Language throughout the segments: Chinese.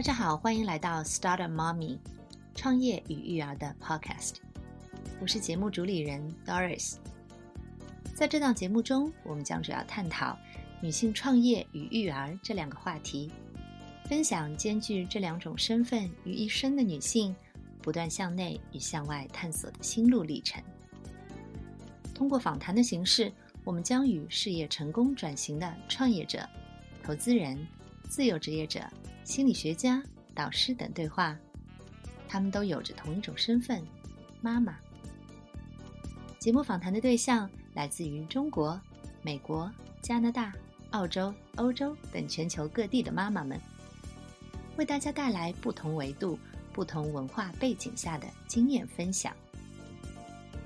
大家好，欢迎来到 Start a Mommy 创业与育儿的 Podcast。我是节目主理人 Doris。在这档节目中，我们将主要探讨女性创业与育儿这两个话题，分享兼具这两种身份于一身的女性不断向内与向外探索的心路历程。通过访谈的形式，我们将与事业成功转型的创业者、投资人、自由职业者。心理学家、导师等对话，他们都有着同一种身份——妈妈。节目访谈的对象来自于中国、美国、加拿大、澳洲、欧洲等全球各地的妈妈们，为大家带来不同维度、不同文化背景下的经验分享。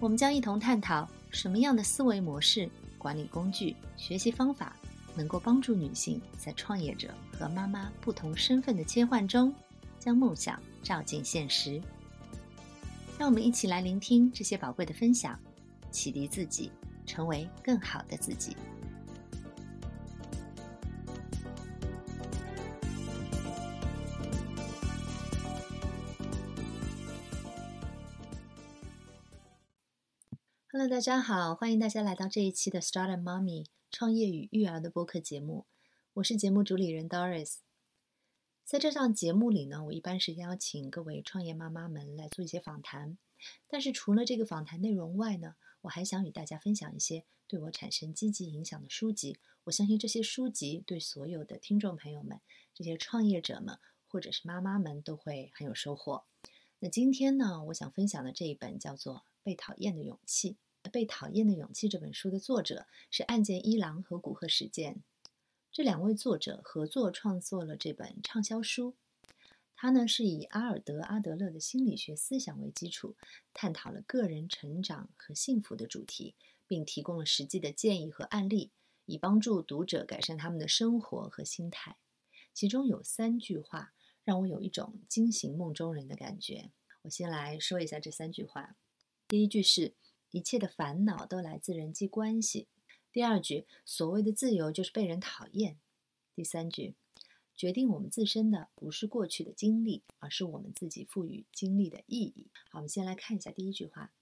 我们将一同探讨什么样的思维模式、管理工具、学习方法。能够帮助女性在创业者和妈妈不同身份的切换中，将梦想照进现实。让我们一起来聆听这些宝贵的分享，启迪自己，成为更好的自己。Hello，大家好，欢迎大家来到这一期的 Start a Mommy。创业与育儿的播客节目，我是节目主理人 Doris。在这档节目里呢，我一般是邀请各位创业妈妈们来做一些访谈。但是除了这个访谈内容外呢，我还想与大家分享一些对我产生积极影响的书籍。我相信这些书籍对所有的听众朋友们、这些创业者们或者是妈妈们都会很有收获。那今天呢，我想分享的这一本叫做《被讨厌的勇气》。《被讨厌的勇气》这本书的作者是岸见一郎和古贺实践，这两位作者合作创作了这本畅销书。他呢是以阿尔德阿德勒的心理学思想为基础，探讨了个人成长和幸福的主题，并提供了实际的建议和案例，以帮助读者改善他们的生活和心态。其中有三句话让我有一种惊醒梦中人的感觉。我先来说一下这三句话。第一句是。一切的烦恼都来自人际关系。第二句，所谓的自由就是被人讨厌。第三句，决定我们自身的不是过去的经历，而是我们自己赋予经历的意义。好，我们先来看一下第一句话：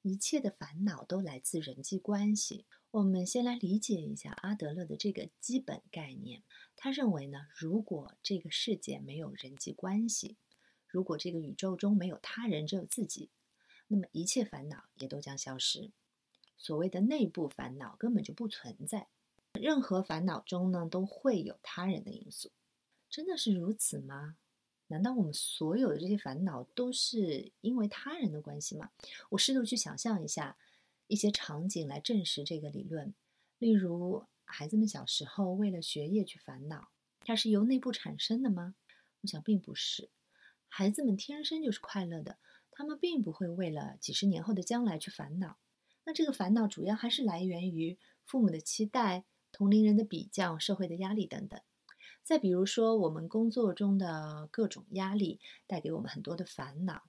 一切的烦恼都来自人际关系。我们先来理解一下阿德勒的这个基本概念。他认为呢，如果这个世界没有人际关系，如果这个宇宙中没有他人，只有自己。那么一切烦恼也都将消失，所谓的内部烦恼根本就不存在。任何烦恼中呢，都会有他人的因素。真的是如此吗？难道我们所有的这些烦恼都是因为他人的关系吗？我试图去想象一下一些场景来证实这个理论。例如，孩子们小时候为了学业去烦恼，它是由内部产生的吗？我想并不是。孩子们天生就是快乐的。他们并不会为了几十年后的将来去烦恼，那这个烦恼主要还是来源于父母的期待、同龄人的比较、社会的压力等等。再比如说，我们工作中的各种压力带给我们很多的烦恼，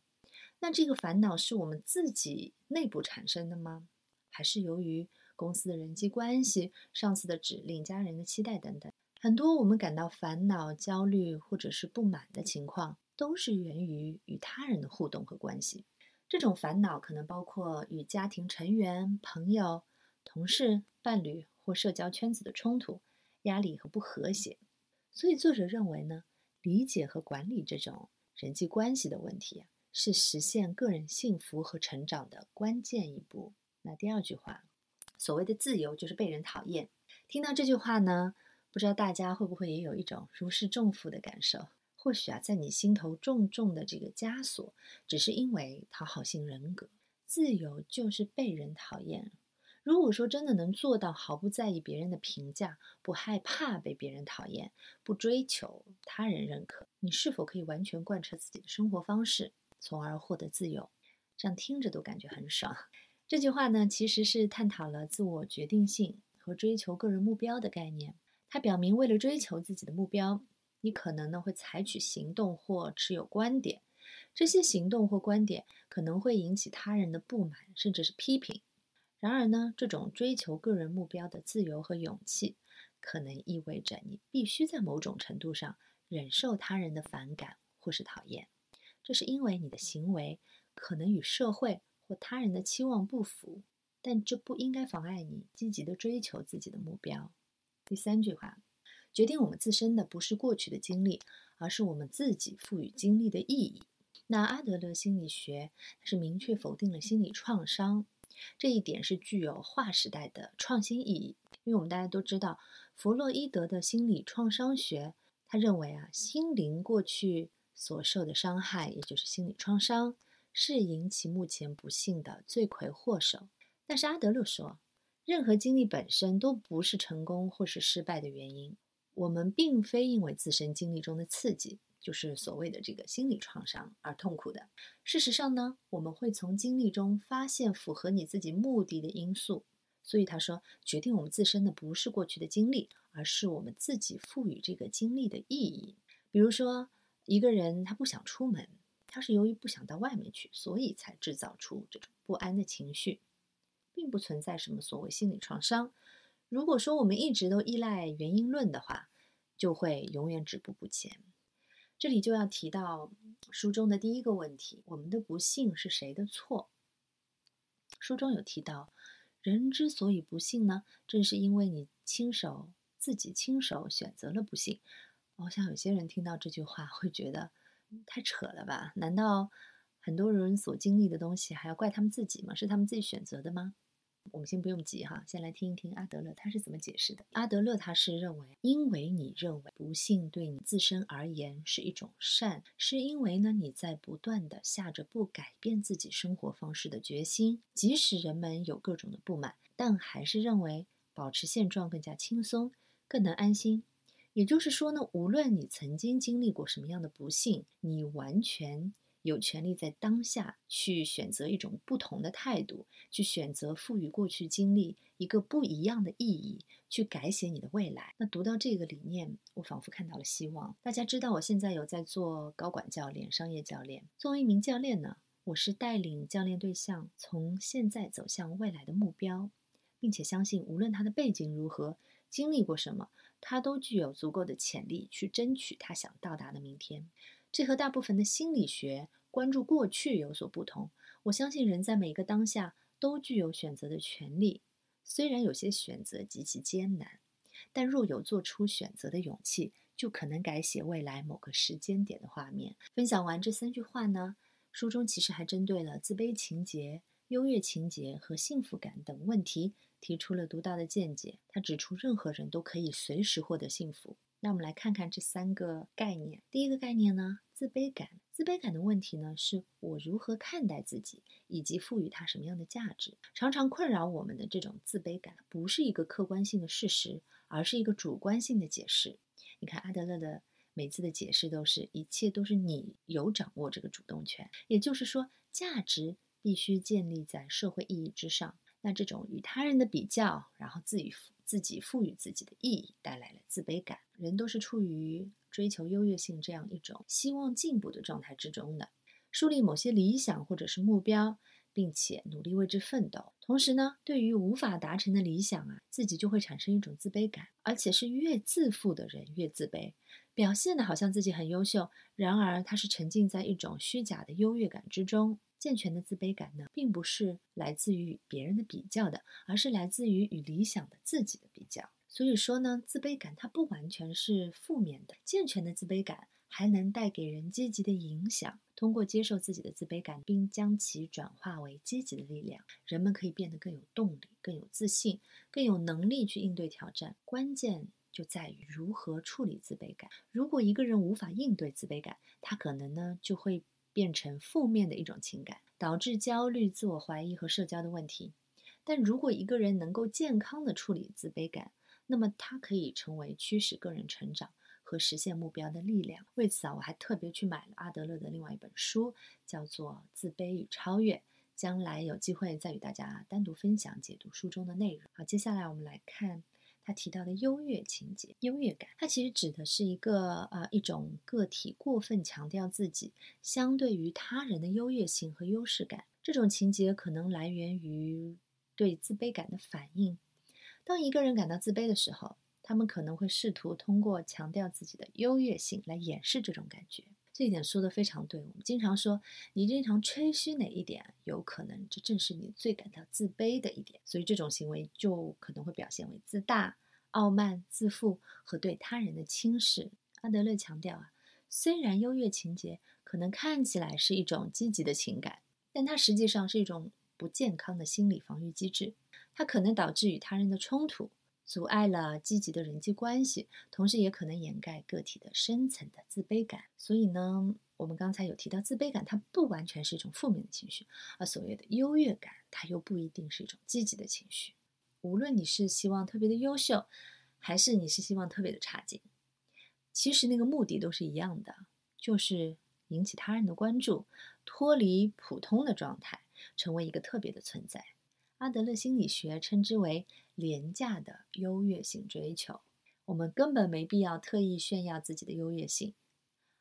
那这个烦恼是我们自己内部产生的吗？还是由于公司的人际关系、上司的指令、家人的期待等等？很多我们感到烦恼、焦虑或者是不满的情况。都是源于与他人的互动和关系。这种烦恼可能包括与家庭成员、朋友、同事、伴侣或社交圈子的冲突、压力和不和谐。所以，作者认为呢，理解和管理这种人际关系的问题，是实现个人幸福和成长的关键一步。那第二句话，所谓的自由就是被人讨厌。听到这句话呢，不知道大家会不会也有一种如释重负的感受？或许啊，在你心头重重的这个枷锁，只是因为讨好型人格。自由就是被人讨厌。如果说真的能做到毫不在意别人的评价，不害怕被别人讨厌，不追求他人认可，你是否可以完全贯彻自己的生活方式，从而获得自由？这样听着都感觉很爽。这句话呢，其实是探讨了自我决定性和追求个人目标的概念。它表明，为了追求自己的目标。你可能呢会采取行动或持有观点，这些行动或观点可能会引起他人的不满甚至是批评。然而呢，这种追求个人目标的自由和勇气，可能意味着你必须在某种程度上忍受他人的反感或是讨厌，这是因为你的行为可能与社会或他人的期望不符，但这不应该妨碍你积极的追求自己的目标。第三句话，决定我们自身的不是过去的经历，而是我们自己赋予经历的意义。那阿德勒心理学是明确否定了心理创伤。这一点是具有划时代的创新意义，因为我们大家都知道，弗洛伊德的心理创伤学，他认为啊，心灵过去所受的伤害，也就是心理创伤，是引起目前不幸的罪魁祸首。但是阿德勒说，任何经历本身都不是成功或是失败的原因，我们并非因为自身经历中的刺激。就是所谓的这个心理创伤而痛苦的。事实上呢，我们会从经历中发现符合你自己目的的因素。所以他说，决定我们自身的不是过去的经历，而是我们自己赋予这个经历的意义。比如说，一个人他不想出门，他是由于不想到外面去，所以才制造出这种不安的情绪，并不存在什么所谓心理创伤。如果说我们一直都依赖原因论的话，就会永远止步不前。这里就要提到书中的第一个问题：我们的不幸是谁的错？书中有提到，人之所以不幸呢，正是因为你亲手自己亲手选择了不幸。我想有些人听到这句话会觉得太扯了吧？难道很多人所经历的东西还要怪他们自己吗？是他们自己选择的吗？我们先不用急哈，先来听一听阿德勒他是怎么解释的。阿德勒他是认为，因为你认为不幸对你自身而言是一种善，是因为呢你在不断的下着不改变自己生活方式的决心，即使人们有各种的不满，但还是认为保持现状更加轻松，更能安心。也就是说呢，无论你曾经经历过什么样的不幸，你完全。有权利在当下去选择一种不同的态度，去选择赋予过去经历一个不一样的意义，去改写你的未来。那读到这个理念，我仿佛看到了希望。大家知道，我现在有在做高管教练、商业教练。作为一名教练呢，我是带领教练对象从现在走向未来的目标，并且相信，无论他的背景如何，经历过什么，他都具有足够的潜力去争取他想到达的明天。这和大部分的心理学关注过去有所不同。我相信人在每个当下都具有选择的权利，虽然有些选择极其艰难，但若有做出选择的勇气，就可能改写未来某个时间点的画面。分享完这三句话呢，书中其实还针对了自卑情节、优越情节和幸福感等问题提出了独到的见解。他指出，任何人都可以随时获得幸福。那我们来看看这三个概念。第一个概念呢，自卑感。自卑感的问题呢，是我如何看待自己，以及赋予它什么样的价值。常常困扰我们的这种自卑感，不是一个客观性的事实，而是一个主观性的解释。你看阿德勒的每次的解释都是，一切都是你有掌握这个主动权。也就是说，价值必须建立在社会意义之上。那这种与他人的比较，然后自己自己赋予自己的意义，带来了自卑感。人都是处于追求优越性这样一种希望进步的状态之中的，树立某些理想或者是目标，并且努力为之奋斗。同时呢，对于无法达成的理想啊，自己就会产生一种自卑感，而且是越自负的人越自卑，表现的好像自己很优秀，然而他是沉浸在一种虚假的优越感之中。健全的自卑感呢，并不是来自于与别人的比较的，而是来自于与理想的自己的比较。所以说呢，自卑感它不完全是负面的，健全的自卑感还能带给人积极的影响。通过接受自己的自卑感，并将其转化为积极的力量，人们可以变得更有动力、更有自信、更有能力去应对挑战。关键就在于如何处理自卑感。如果一个人无法应对自卑感，他可能呢就会变成负面的一种情感，导致焦虑、自我怀疑和社交的问题。但如果一个人能够健康的处理自卑感，那么它可以成为驱使个人成长和实现目标的力量。为此啊，我还特别去买了阿德勒的另外一本书，叫做《自卑与超越》。将来有机会再与大家单独分享解读书中的内容。好，接下来我们来看他提到的优越情节、优越感。它其实指的是一个呃一种个体过分强调自己相对于他人的优越性和优势感。这种情节可能来源于对自卑感的反应。当一个人感到自卑的时候，他们可能会试图通过强调自己的优越性来掩饰这种感觉。这一点说的非常对。我们经常说，你经常吹嘘哪一点，有可能这正是你最感到自卑的一点。所以这种行为就可能会表现为自大、傲慢、自负和对他人的轻视。阿德勒强调啊，虽然优越情节可能看起来是一种积极的情感，但它实际上是一种不健康的心理防御机制。它可能导致与他人的冲突。阻碍了积极的人际关系，同时也可能掩盖个体的深层的自卑感。所以呢，我们刚才有提到，自卑感它不完全是一种负面的情绪，而所谓的优越感，它又不一定是一种积极的情绪。无论你是希望特别的优秀，还是你是希望特别的差劲，其实那个目的都是一样的，就是引起他人的关注，脱离普通的状态，成为一个特别的存在。阿德勒心理学称之为廉价的优越性追求。我们根本没必要特意炫耀自己的优越性，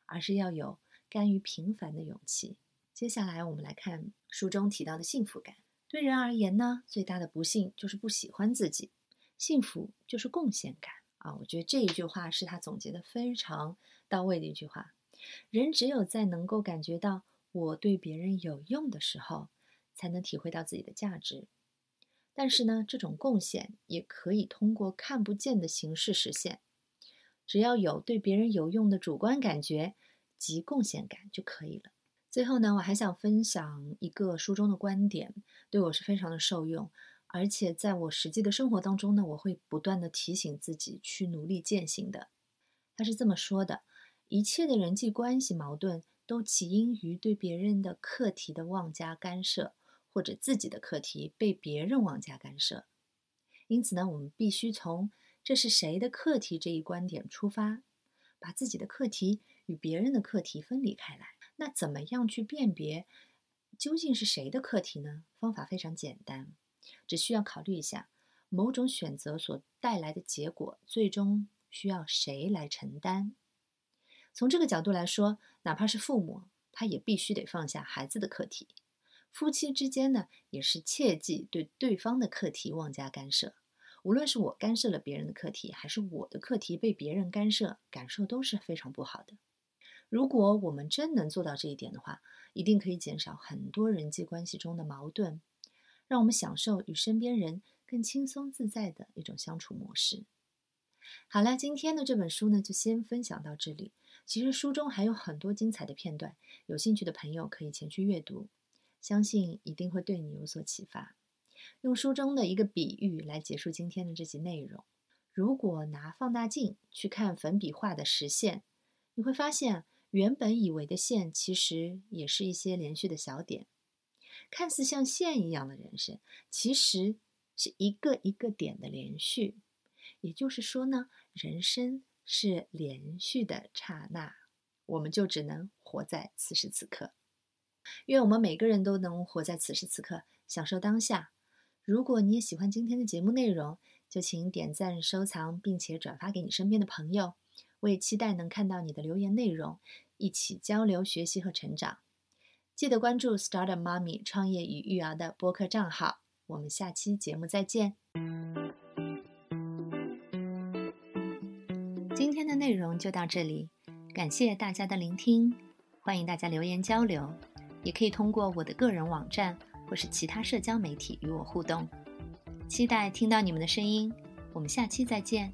而是要有甘于平凡的勇气。接下来，我们来看书中提到的幸福感。对人而言呢，最大的不幸就是不喜欢自己，幸福就是贡献感啊！我觉得这一句话是他总结的非常到位的一句话。人只有在能够感觉到我对别人有用的时候，才能体会到自己的价值。但是呢，这种贡献也可以通过看不见的形式实现，只要有对别人有用的主观感觉及贡献感就可以了。最后呢，我还想分享一个书中的观点，对我是非常的受用，而且在我实际的生活当中呢，我会不断的提醒自己去努力践行的。他是这么说的：一切的人际关系矛盾都起因于对别人的课题的妄加干涉。或者自己的课题被别人妄加干涉，因此呢，我们必须从这是谁的课题这一观点出发，把自己的课题与别人的课题分离开来。那怎么样去辨别究竟是谁的课题呢？方法非常简单，只需要考虑一下某种选择所带来的结果，最终需要谁来承担。从这个角度来说，哪怕是父母，他也必须得放下孩子的课题。夫妻之间呢，也是切忌对对方的课题妄加干涉。无论是我干涉了别人的课题，还是我的课题被别人干涉，感受都是非常不好的。如果我们真能做到这一点的话，一定可以减少很多人际关系中的矛盾，让我们享受与身边人更轻松自在的一种相处模式。好了，今天的这本书呢，就先分享到这里。其实书中还有很多精彩的片段，有兴趣的朋友可以前去阅读。相信一定会对你有所启发。用书中的一个比喻来结束今天的这集内容：如果拿放大镜去看粉笔画的实线，你会发现原本以为的线其实也是一些连续的小点。看似像线一样的人生，其实是一个一个点的连续。也就是说呢，人生是连续的刹那，我们就只能活在此时此刻。愿我们每个人都能活在此时此刻，享受当下。如果你也喜欢今天的节目内容，就请点赞、收藏，并且转发给你身边的朋友。我也期待能看到你的留言内容，一起交流、学习和成长。记得关注 Start Mommy 创业与育儿的播客账号。我们下期节目再见。今天的内容就到这里，感谢大家的聆听，欢迎大家留言交流。也可以通过我的个人网站或是其他社交媒体与我互动，期待听到你们的声音。我们下期再见。